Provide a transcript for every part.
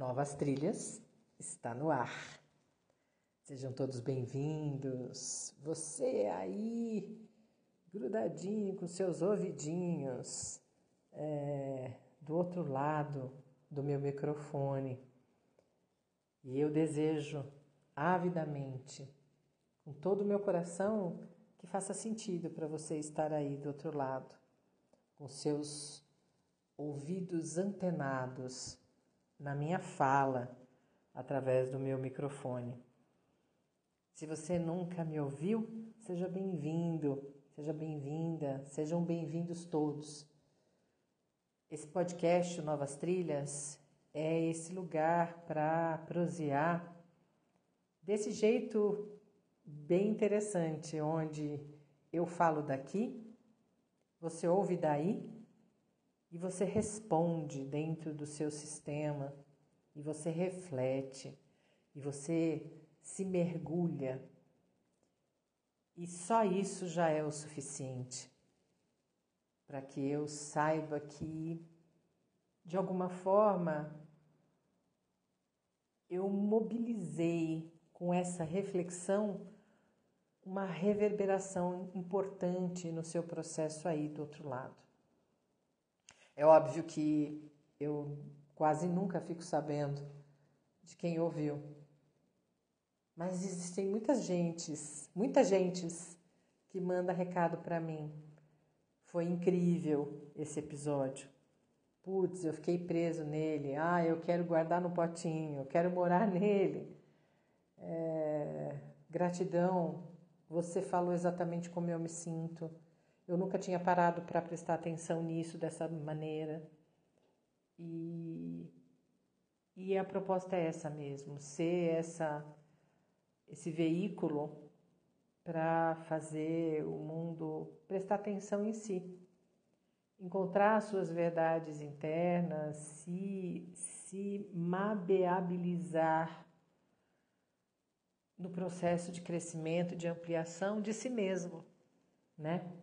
Novas Trilhas está no ar. Sejam todos bem-vindos. Você aí, grudadinho com seus ouvidinhos, é, do outro lado do meu microfone. E eu desejo avidamente, com todo o meu coração, que faça sentido para você estar aí do outro lado, com seus ouvidos antenados na minha fala através do meu microfone. Se você nunca me ouviu, seja bem-vindo, seja bem-vinda, sejam bem-vindos todos. Esse podcast Novas Trilhas é esse lugar para prosear desse jeito bem interessante, onde eu falo daqui, você ouve daí e você responde dentro do seu sistema, e você reflete, e você se mergulha. E só isso já é o suficiente para que eu saiba que, de alguma forma, eu mobilizei com essa reflexão uma reverberação importante no seu processo aí do outro lado. É óbvio que eu quase nunca fico sabendo de quem ouviu. Mas existem muitas gentes, muitas gentes que manda recado para mim. Foi incrível esse episódio. Putz, eu fiquei preso nele. Ah, eu quero guardar no potinho, eu quero morar nele. É... Gratidão, você falou exatamente como eu me sinto. Eu nunca tinha parado para prestar atenção nisso dessa maneira. E, e a proposta é essa mesmo, ser essa, esse veículo para fazer o mundo prestar atenção em si, encontrar suas verdades internas, se, se mabeabilizar no processo de crescimento, de ampliação de si mesmo, né?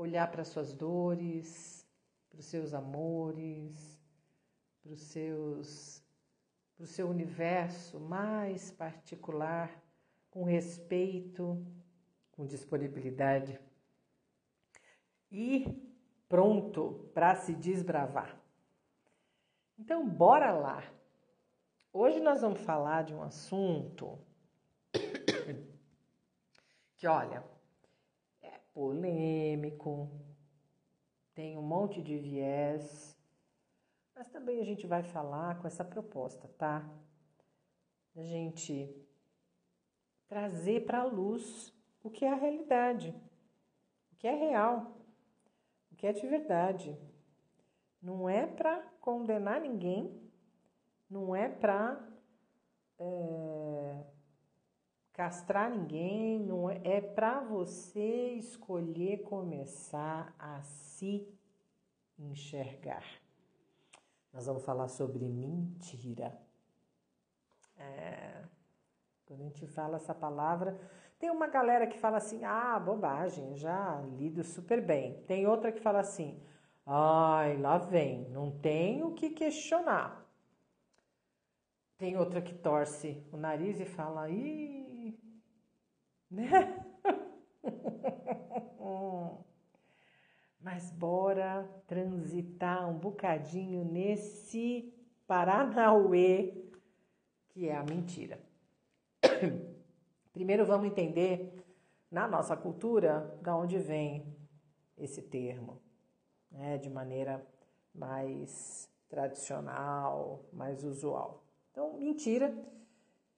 Olhar para suas dores, para os seus amores, para os seus para o seu universo mais particular, com respeito, com disponibilidade e pronto para se desbravar. Então, bora lá. Hoje nós vamos falar de um assunto que, olha, polêmico, tem um monte de viés, mas também a gente vai falar com essa proposta, tá? A gente trazer para a luz o que é a realidade, o que é real, o que é de verdade. Não é para condenar ninguém, não é para é, castrar ninguém, não é, é para você escolher começar a se enxergar. Nós vamos falar sobre mentira. É, quando a gente fala essa palavra, tem uma galera que fala assim: ah, bobagem, já lido super bem. Tem outra que fala assim: ai, lá vem, não tem o que questionar. Tem outra que torce o nariz e fala: ih, né? Mas bora transitar um bocadinho nesse Paranauê que é a mentira. Primeiro vamos entender na nossa cultura da onde vem esse termo, né, de maneira mais tradicional, mais usual. Então, mentira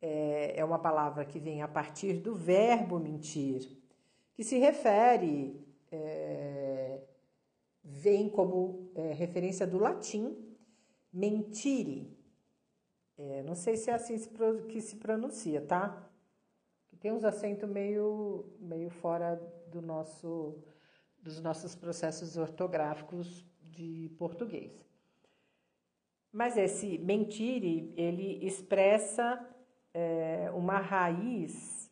é, é uma palavra que vem a partir do verbo mentir, que se refere, é, vem como é, referência do latim mentire. É, não sei se é assim que se pronuncia, tá? Tem uns acentos meio, meio fora do nosso, dos nossos processos ortográficos de português. Mas esse mentire, ele expressa é, uma raiz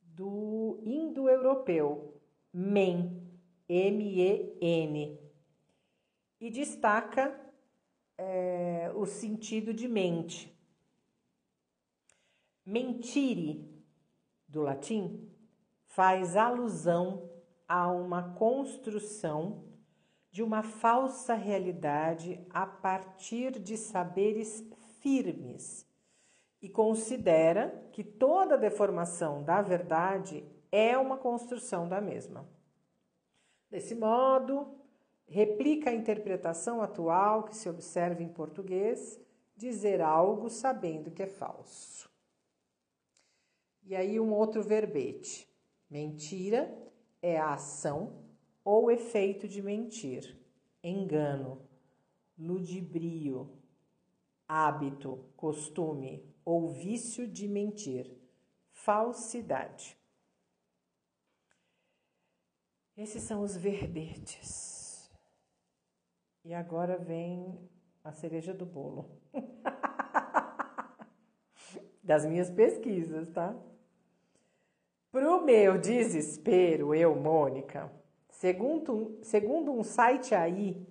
do indo-europeu, men, M-E-N, e destaca é, o sentido de mente. Mentire, do latim, faz alusão a uma construção de uma falsa realidade a partir de saberes firmes e considera que toda deformação da verdade é uma construção da mesma. Desse modo, replica a interpretação atual que se observa em português, dizer algo sabendo que é falso. E aí um outro verbete. Mentira é a ação ou efeito de mentir, engano, ludibrio, hábito, costume ou vício de mentir, falsidade. Esses são os verbetes. E agora vem a cereja do bolo. das minhas pesquisas, tá? Pro meu desespero, eu, Mônica, segundo, segundo um site aí,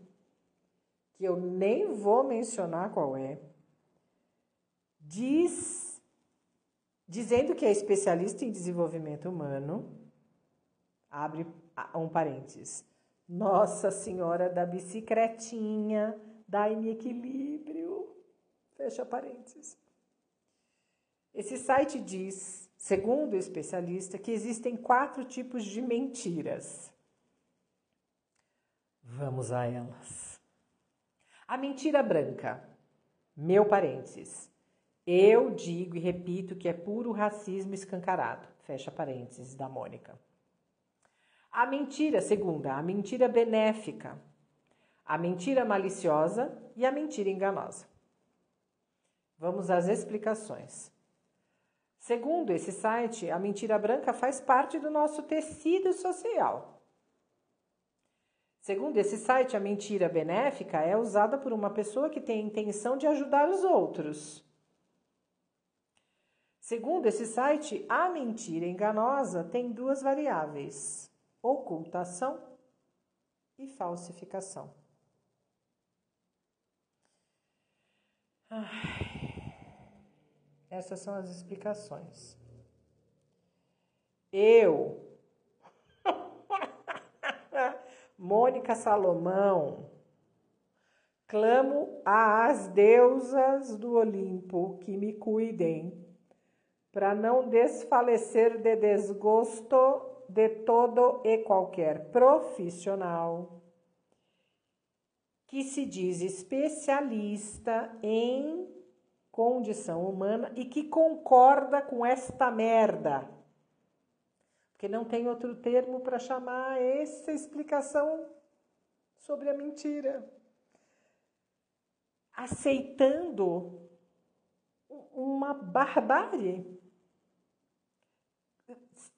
que eu nem vou mencionar qual é, diz, dizendo que é especialista em desenvolvimento humano, abre um parênteses, Nossa Senhora da Bicicletinha, dai-me equilíbrio, fecha parênteses. Esse site diz segundo o especialista, que existem quatro tipos de mentiras. Vamos a elas. A mentira branca. Meu parênteses. Eu digo e repito que é puro racismo escancarado. Fecha parênteses da Mônica. A mentira segunda, a mentira benéfica. A mentira maliciosa e a mentira enganosa. Vamos às explicações. Segundo esse site, a mentira branca faz parte do nosso tecido social. Segundo esse site, a mentira benéfica é usada por uma pessoa que tem a intenção de ajudar os outros. Segundo esse site, a mentira enganosa tem duas variáveis: ocultação e falsificação. Ai. Essas são as explicações. Eu, Mônica Salomão, clamo às deusas do Olimpo que me cuidem, para não desfalecer de desgosto de todo e qualquer profissional que se diz especialista em condição humana e que concorda com esta merda. Porque não tem outro termo para chamar essa explicação sobre a mentira. Aceitando uma barbárie,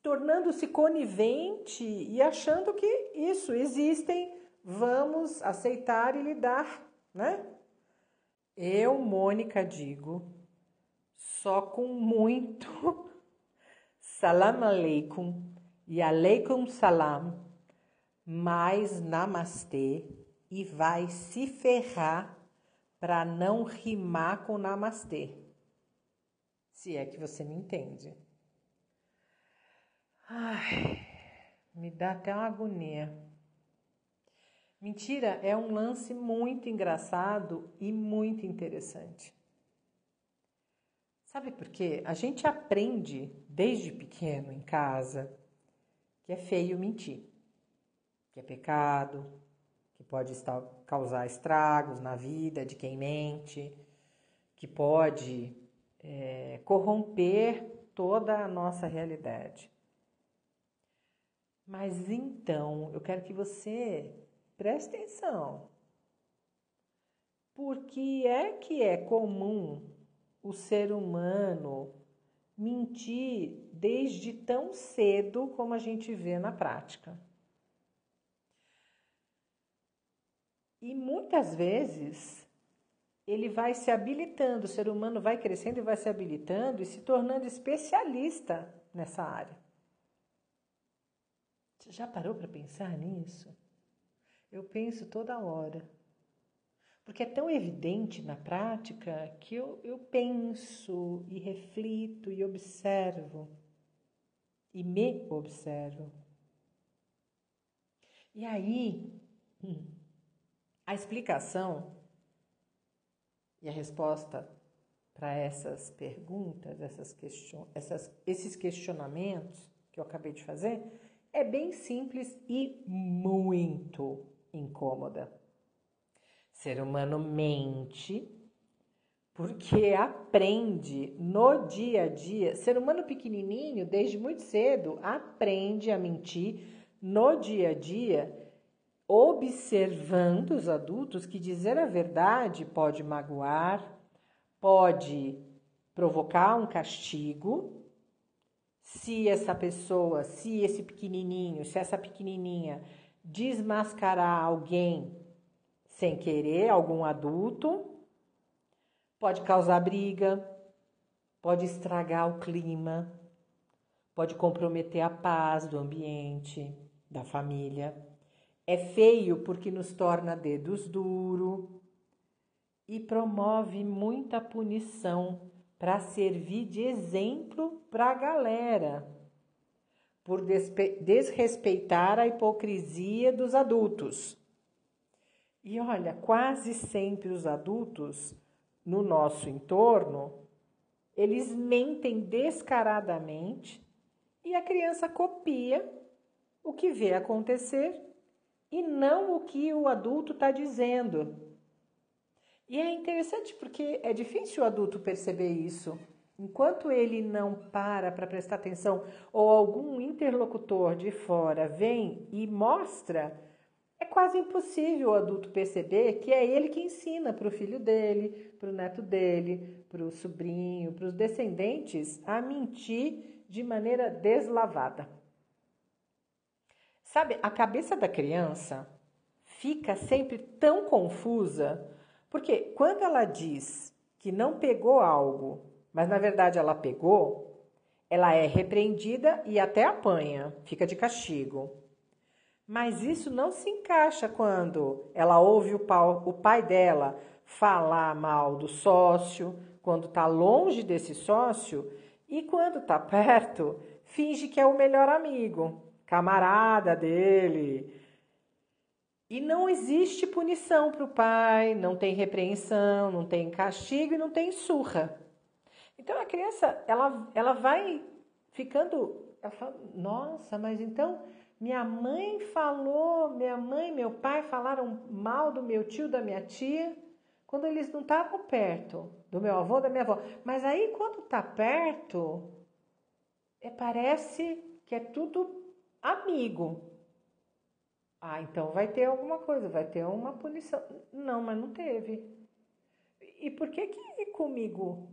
tornando-se conivente e achando que isso existem, vamos aceitar e lidar, né? Eu, Mônica, digo, só com muito salam aleikum e aleikum salam, mais namastê e vai se ferrar para não rimar com namastê. Se é que você me entende. Ai, me dá até uma agonia. Mentira é um lance muito engraçado e muito interessante. Sabe por quê? A gente aprende desde pequeno em casa que é feio mentir, que é pecado, que pode causar estragos na vida de quem mente, que pode é, corromper toda a nossa realidade. Mas então, eu quero que você Preste atenção. Por que é que é comum o ser humano mentir desde tão cedo como a gente vê na prática? E muitas vezes ele vai se habilitando, o ser humano vai crescendo e vai se habilitando e se tornando especialista nessa área. Você já parou para pensar nisso? Eu penso toda hora. Porque é tão evidente na prática que eu, eu penso e reflito e observo e me observo. E aí, hum, a explicação e a resposta para essas perguntas, essas question essas, esses questionamentos que eu acabei de fazer, é bem simples e muito incômoda. Ser humano mente porque aprende no dia a dia. Ser humano pequenininho, desde muito cedo, aprende a mentir no dia a dia, observando os adultos que dizer a verdade pode magoar, pode provocar um castigo. Se essa pessoa, se esse pequenininho, se essa pequenininha desmascarar alguém sem querer, algum adulto, pode causar briga, pode estragar o clima, pode comprometer a paz do ambiente, da família. É feio porque nos torna dedos duros e promove muita punição para servir de exemplo para a galera, por desrespeitar a hipocrisia dos adultos. E olha, quase sempre os adultos no nosso entorno, eles mentem descaradamente e a criança copia o que vê acontecer e não o que o adulto está dizendo. E é interessante porque é difícil o adulto perceber isso. Enquanto ele não para para prestar atenção ou algum interlocutor de fora vem e mostra é quase impossível o adulto perceber que é ele que ensina para o filho dele, para o neto dele, para o sobrinho, para os descendentes a mentir de maneira deslavada. Sabe, a cabeça da criança fica sempre tão confusa, porque quando ela diz que não pegou algo, mas na verdade ela pegou, ela é repreendida e até apanha, fica de castigo. Mas isso não se encaixa quando ela ouve o, pai dela falar mal do sócio, quando está longe desse sócio e quando está perto, finge que é o melhor amigo, camarada dele. E não existe punição para o pai, não tem repreensão, não tem castigo e não tem surra. Então a criança, ela, ela vai ficando, ela fala, nossa, mas então minha mãe falou, minha mãe e meu pai falaram mal do meu tio, da minha tia, quando eles não estavam perto, do meu avô, da minha avó. Mas aí, quando está perto, é, parece que é tudo amigo. Ah, então vai ter alguma coisa, vai ter uma punição. Não, mas não teve. E por que que comigo?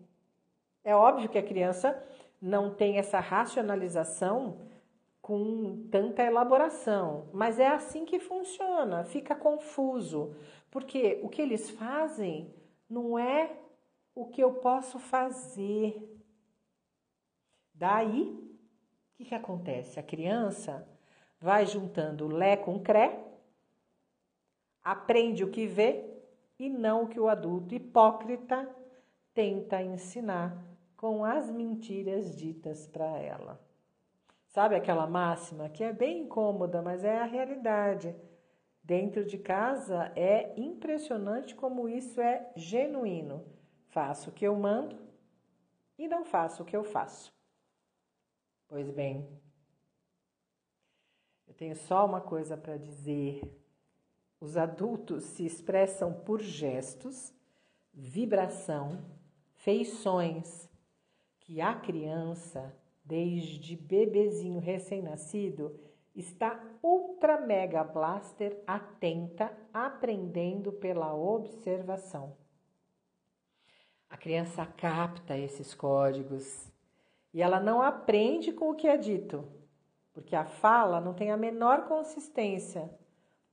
É óbvio que a criança não tem essa racionalização com tanta elaboração, mas é assim que funciona, fica confuso, porque o que eles fazem não é o que eu posso fazer. Daí, o que, que acontece? A criança vai juntando Lé com Cré, aprende o que vê e não o que o adulto hipócrita tenta ensinar com as mentiras ditas para ela. Sabe aquela máxima que é bem incômoda, mas é a realidade. Dentro de casa é impressionante como isso é genuíno. Faço o que eu mando e não faço o que eu faço. Pois bem, tenho só uma coisa para dizer. Os adultos se expressam por gestos, vibração, feições que a criança desde bebezinho recém-nascido, está ultra mega blaster atenta, aprendendo pela observação. A criança capta esses códigos e ela não aprende com o que é dito, porque a fala não tem a menor consistência,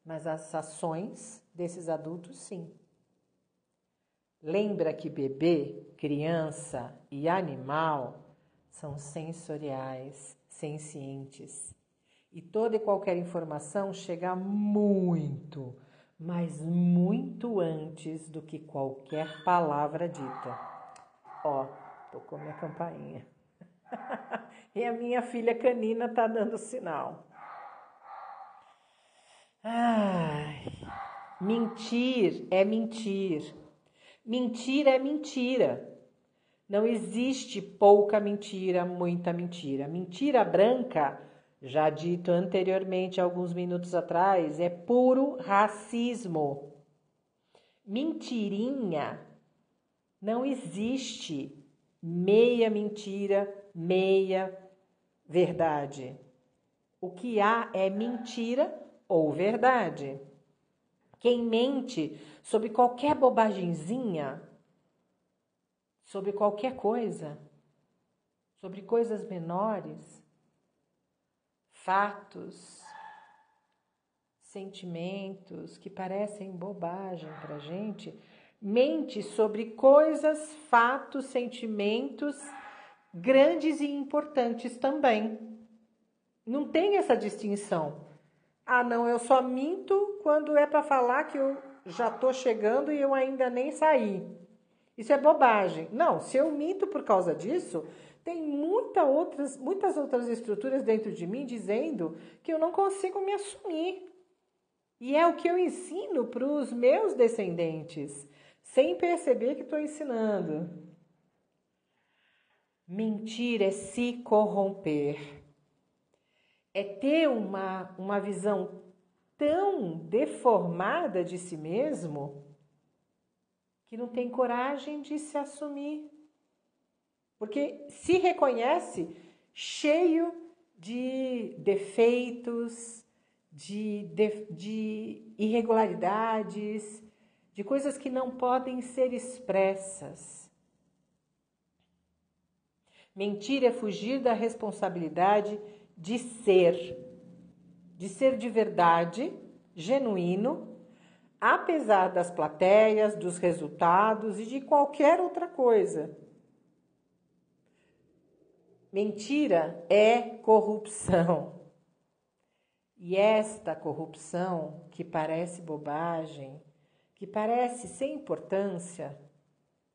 mas as ações desses adultos sim. Lembra que bebê, criança e animal são sensoriais, sencientes. E toda e qualquer informação chega muito, mas muito antes do que qualquer palavra dita. Ó, tocou minha campainha. e a minha filha canina tá dando sinal. Ai, mentir é mentir. Mentir é mentira. Não existe pouca mentira, muita mentira. Mentira branca, já dito anteriormente, alguns minutos atrás, é puro racismo. Mentirinha não existe meia mentira, meia verdade. O que há é mentira ou verdade. Quem mente sobre qualquer bobagemzinha sobre qualquer coisa, sobre coisas menores, fatos, sentimentos que parecem bobagem para gente, mente sobre coisas, fatos, sentimentos grandes e importantes também. Não tem essa distinção. Ah, não, eu só minto quando é para falar que eu já estou chegando e eu ainda nem saí. Isso é bobagem. Não, se eu minto por causa disso, tem muita outras, muitas outras estruturas dentro de mim dizendo que eu não consigo me assumir. E é o que eu ensino para os meus descendentes, sem perceber que estou ensinando. Mentir é se corromper, é ter uma, uma visão tão deformada de si mesmo que não tem coragem de se assumir. Porque se reconhece cheio de defeitos, de, de, de irregularidades, de coisas que não podem ser expressas. Mentir é fugir da responsabilidade de ser, de ser de verdade, genuíno apesar das plateias, dos resultados e de qualquer outra coisa. Mentira é corrupção. E esta corrupção, que parece bobagem, que parece sem importância,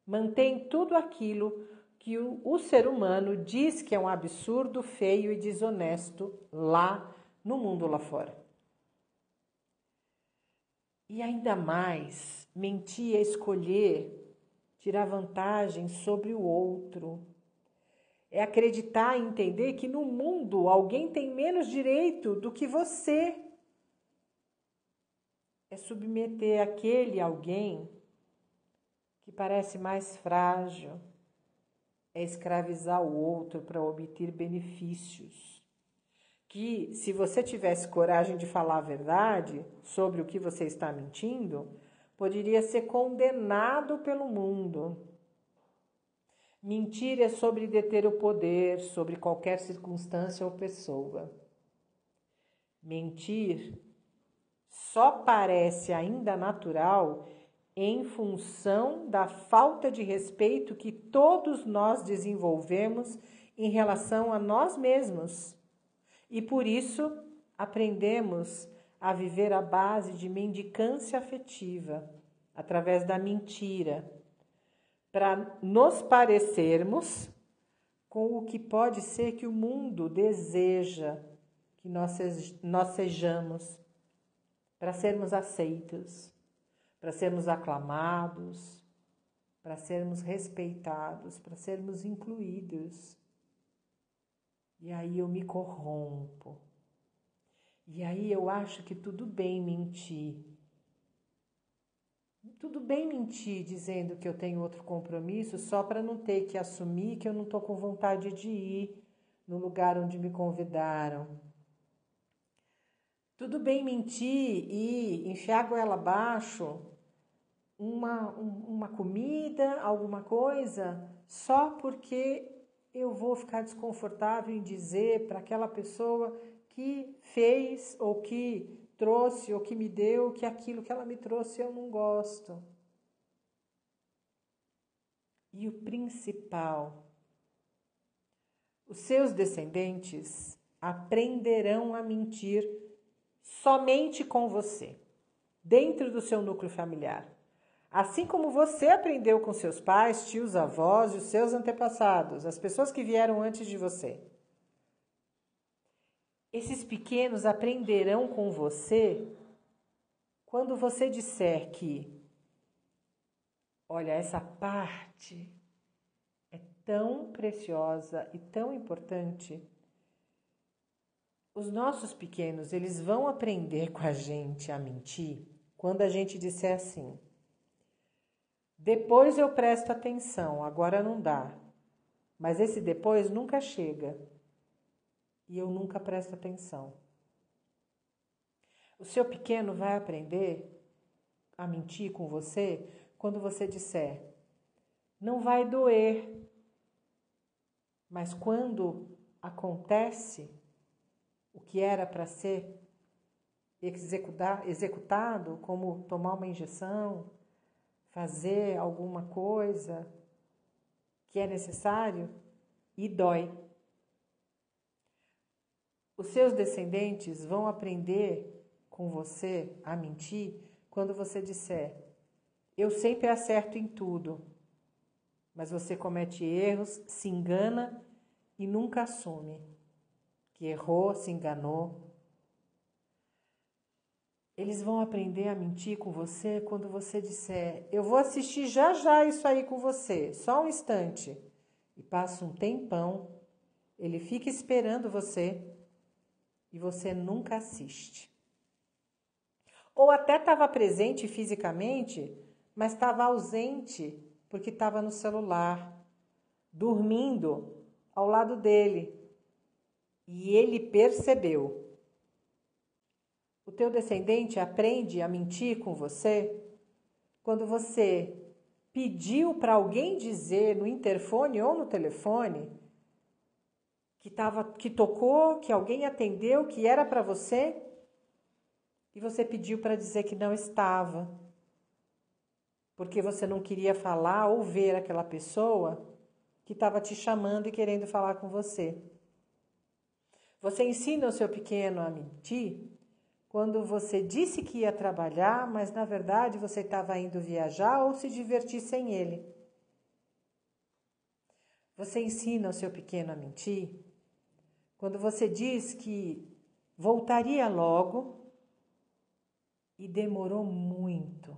mantém tudo aquilo que o, o, ser humano diz que é um absurdo, feio e desonesto lá no mundo lá fora. E ainda mais, mentir é escolher tirar vantagem sobre o outro. É acreditar e entender que no mundo alguém tem menos direito do que você. É submeter aquele alguém que parece mais frágil. É escravizar o outro para obter benefícios que se você tivesse coragem de falar a verdade sobre o que você está mentindo, poderia ser condenado pelo mundo. Mentir é sobre deter o poder sobre qualquer circunstância ou pessoa. Mentir só parece ainda natural em função da falta de respeito que todos nós desenvolvemos em relação a nós mesmos. E por isso aprendemos a viver à base de mendicância afetiva, através da mentira, para nos parecermos com o que pode ser que o mundo deseja que nós, nós sejamos, para sermos aceitos, para sermos aclamados, para sermos respeitados, para sermos incluídos. E aí eu me corrompo. E aí eu acho que tudo bem mentir. Tudo bem mentir dizendo que eu tenho outro compromisso só para não ter que assumir que eu não estou com vontade de ir no lugar onde me convidaram. Tudo bem mentir e enfiar a goela abaixo uma, uma comida, alguma coisa, só porque eu vou ficar desconfortável em dizer para aquela pessoa que fez ou que trouxe ou que me deu que aquilo que ela me trouxe eu não gosto. E o principal, os seus descendentes aprenderão a mentir somente com você. dentro do seu núcleo familiar. Assim como você aprendeu com seus pais, tios, avós e os seus antepassados, as pessoas que vieram antes de você. Esses pequenos aprenderão com você quando você disser que, olha, essa parte é tão preciosa e tão importante. Os nossos pequenos, eles vão aprender com a gente a mentir quando a gente disser assim: depois eu presto atenção, agora não dá. Mas esse depois nunca chega e eu nunca presto atenção. O seu pequeno vai aprender a mentir com você quando você disser: não vai doer. Mas quando acontece o que era para ser executado, como tomar uma injeção, fazer alguma coisa que é necessário, e dói. Os seus descendentes vão aprender com você a mentir quando você disser: Eu sempre acerto em tudo, mas você comete erros, se engana e nunca assume que errou, se enganou. Eles vão aprender a mentir com você quando você disser: Eu vou assistir já já isso aí com você, só um instante. E passa um tempão, ele fica esperando você e você nunca assiste. Ou até estava presente fisicamente, mas estava ausente porque estava no celular, dormindo ao lado dele. E ele percebeu. O teu descendente aprende a mentir com você quando você pediu para alguém dizer no interfone ou no telefone que, tava, que tocou, que alguém atendeu, que era para você, e você pediu para dizer que não estava, porque você não queria falar ou ver aquela pessoa que estava te chamando e querendo falar com você. Você ensina o seu pequeno a mentir quando você disse que ia trabalhar, mas na verdade você estava indo viajar ou se divertir sem ele. Você ensina o seu pequeno a mentir quando você diz que voltaria logo e demorou muito.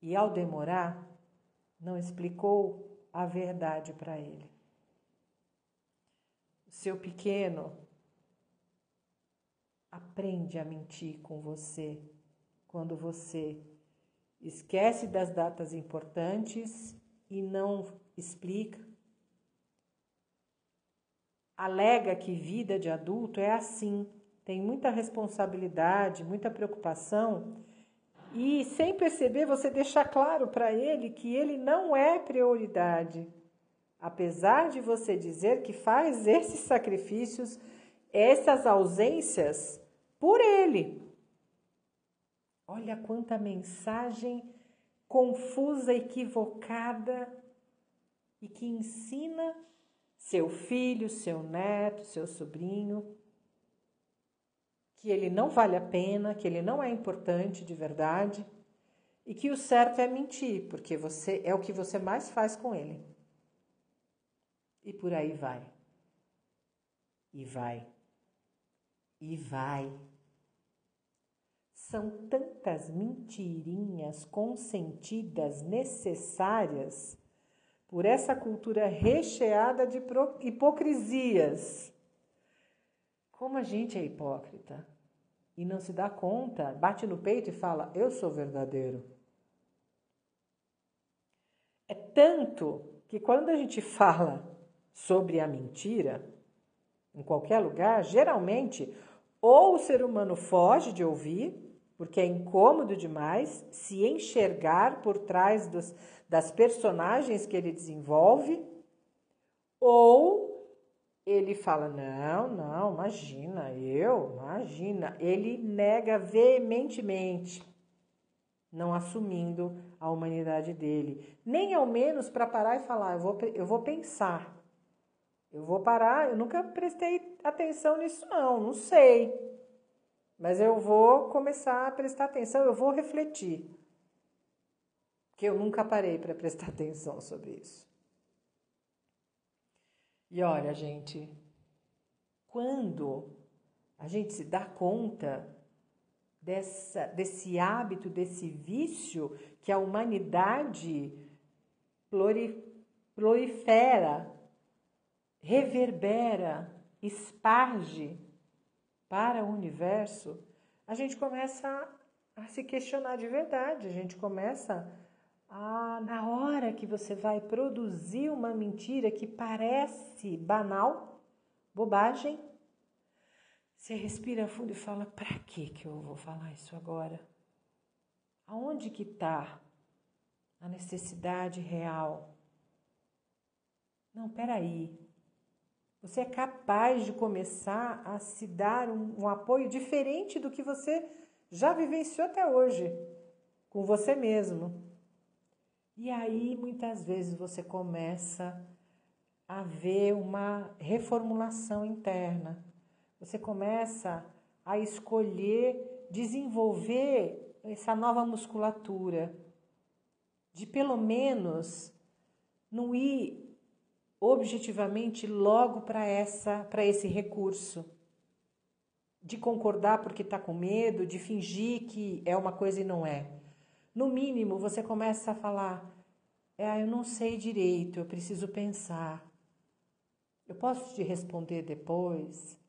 E ao demorar, não explicou a verdade para ele. Seu pequeno aprende a mentir com você quando você esquece das datas importantes e não explica alega que vida de adulto é assim, tem muita responsabilidade, muita preocupação, e sem perceber você deixa claro para ele que ele não é prioridade. Apesar de você dizer que faz esses sacrifícios, essas ausências por ele. Olha quanta mensagem confusa, equivocada e que ensina seu filho, seu neto, seu sobrinho, que ele não vale a pena, que ele não é importante de verdade e que o certo é mentir, porque você é o que você mais faz com ele. E por aí vai. E vai. E vai. São tantas mentirinhas consentidas necessárias por essa cultura recheada de hipocrisias. Como a gente é hipócrita e não se dá conta, bate no peito e fala: Eu sou verdadeiro. É tanto que quando a gente fala sobre a mentira, em qualquer lugar, geralmente ou o ser humano foge de ouvir, porque é incômodo demais se enxergar por trás dos, das personagens que ele desenvolve, ou ele fala: não, não, imagina, eu, imagina. Ele nega veementemente, não assumindo a humanidade dele, nem ao menos para parar e falar: eu vou, eu vou pensar. Eu vou parar, eu nunca prestei atenção nisso, não, não sei. mas eu vou começar a prestar atenção, eu vou refletir. Porque eu nunca parei para prestar atenção sobre isso. E olha, gente, quando a gente se dá conta dessa, desse hábito, desse vício que a humanidade prolifera, reverbera, esparge para o universo, a gente começa a se questionar de verdade, a gente começa a, na hora que você vai produzir uma mentira que parece banal, bobagem, você respira fundo e fala: para que que eu vou falar isso agora? Aonde que está a necessidade real? Não, peraí. Você é capaz de começar a se dar um, um apoio diferente do que você já vivenciou até hoje, com você mesmo. E aí, muitas vezes, você começa a ver uma reformulação interna você começa a escolher desenvolver essa nova musculatura, de pelo menos não ir objetivamente logo para essa para esse recurso de concordar porque está com medo, de fingir que é uma coisa e não é. No mínimo, você começa a falar: é, eu não sei direito, eu preciso pensar. Eu posso te responder depois?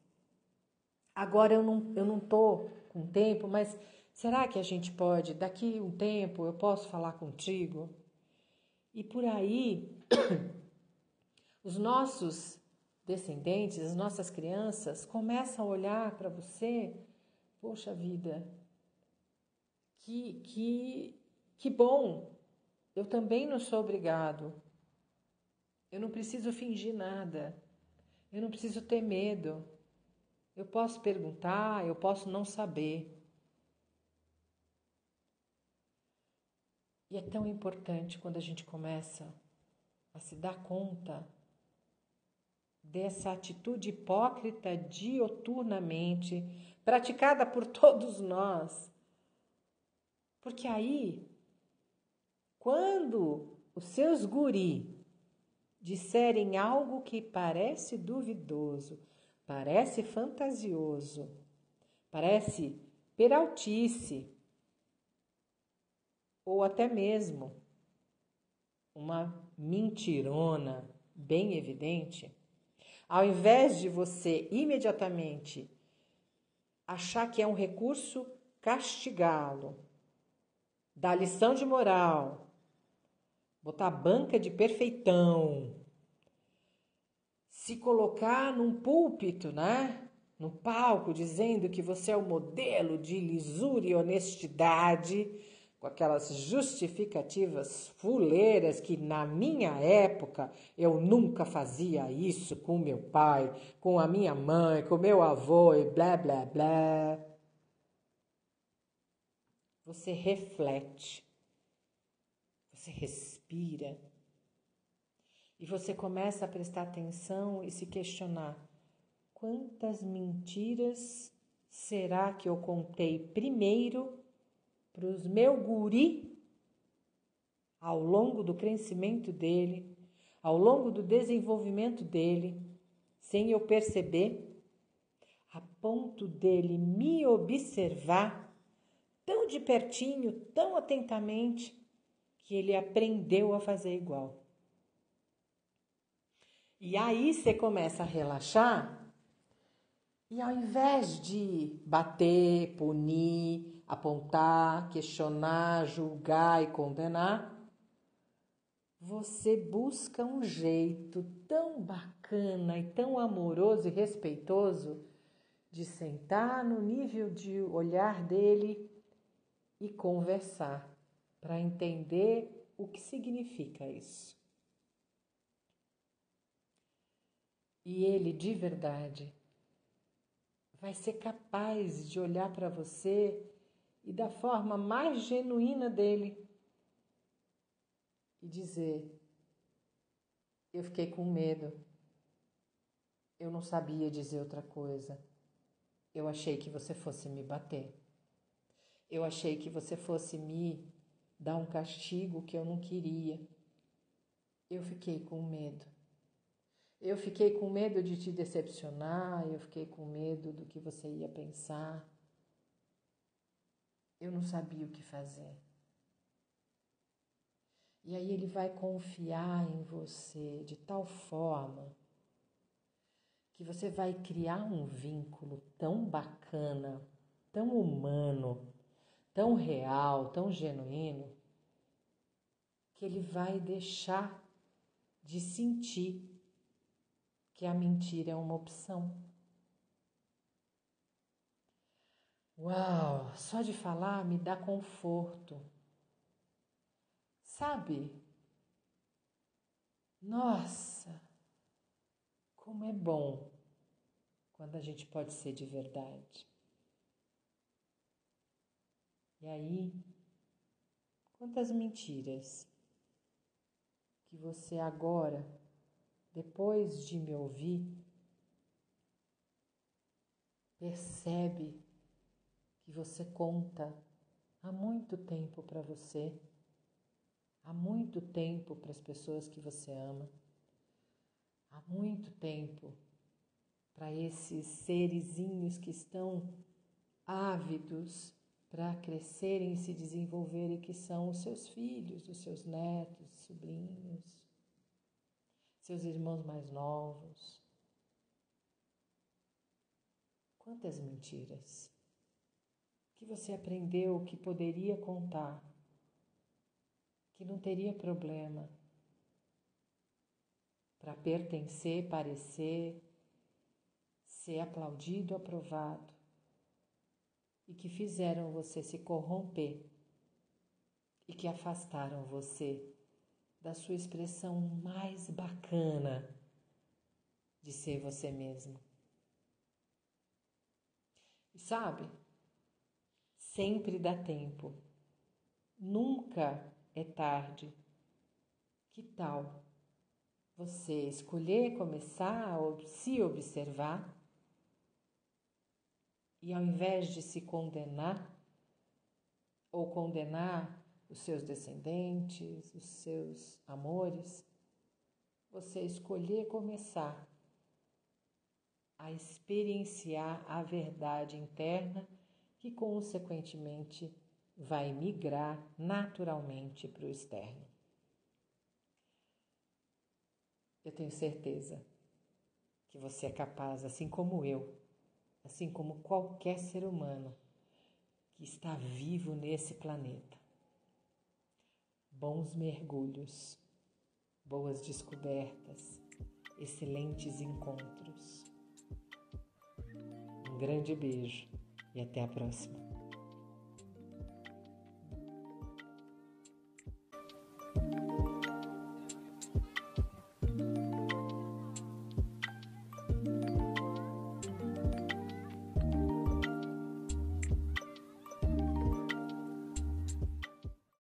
Agora eu não eu não tô com tempo, mas será que a gente pode daqui um tempo eu posso falar contigo? E por aí os nossos descendentes, as nossas crianças começam a olhar para você, poxa vida, que que que bom. Eu também não sou obrigado. Eu não preciso fingir nada. Eu não preciso ter medo. Eu posso perguntar, eu posso não saber. E é tão importante quando a gente começa a se dar conta dessa atitude hipócrita dioturnamente praticada por todos nós. Porque aí, quando os seus guri disserem algo que parece duvidoso, Parece fantasioso, parece peraltice, ou até mesmo uma mentirona bem evidente. Ao invés de você imediatamente achar que é um recurso castigá-lo, dar lição de moral, botar banca de perfeitão, se colocar num púlpito, né? No palco, dizendo que você é o modelo de lisura e honestidade, com aquelas justificativas fuleiras que na minha época eu nunca fazia isso com meu pai, com a minha mãe, com meu avô e blá blá blá. Você reflete, você respira e você começa a prestar atenção e se questionar: quantas mentiras será que eu contei primeiro para os meu guri ao longo do crescimento dele, ao longo do desenvolvimento dele, sem eu perceber, a ponto dele me observar tão de pertinho, tão atentamente, que ele aprendeu a fazer igual. E aí você começa a relaxar e ao invés de bater, punir, apontar, questionar, julgar e condenar, você busca um jeito tão bacana e tão amoroso e respeitoso de sentar no nível de olhar dele e conversar para entender o que significa isso. e ele de verdade vai ser capaz de olhar para você e da forma mais genuína dele e dizer: Eu fiquei com medo, eu não sabia dizer outra coisa, Eu achei que você fosse me bater. Eu achei que você fosse me dar um castigo que eu não queria. Eu fiquei com medo. Eu fiquei com medo de te decepcionar, eu fiquei com medo do que você ia pensar. Eu não sabia o que fazer. E aí ele vai confiar em você de tal forma que você vai criar um vínculo tão bacana, tão humano, tão real, tão genuíno, que ele vai deixar de sentir que a mentira é uma opção. Uau, só de falar me dá conforto. Sabe? Nossa, como é bom quando a gente pode ser de verdade. E aí, quantas mentiras que você agora, depois de me ouvir, percebe que você conta há muito tempo para você há muito tempo para as pessoas que você ama, há muito tempo para esses serizinhos que estão ávidos para crescerem e se desenvolverem, que são os seus filhos, os seus netos, sobrinhos, seus irmãos mais novos. Quantas mentiras que você aprendeu que poderia contar que não teria problema para pertencer, parecer, ser aplaudido, aprovado e que fizeram você se corromper e que afastaram você da sua expressão mais bacana de ser você mesmo. E sabe, sempre dá tempo. Nunca é tarde. Que tal você escolher começar a se observar e ao invés de se condenar ou condenar os seus descendentes, os seus amores, você escolher começar a experienciar a verdade interna que, consequentemente, vai migrar naturalmente para o externo. Eu tenho certeza que você é capaz, assim como eu, assim como qualquer ser humano que está vivo nesse planeta. Bons mergulhos, boas descobertas, excelentes encontros. Um grande beijo e até a próxima.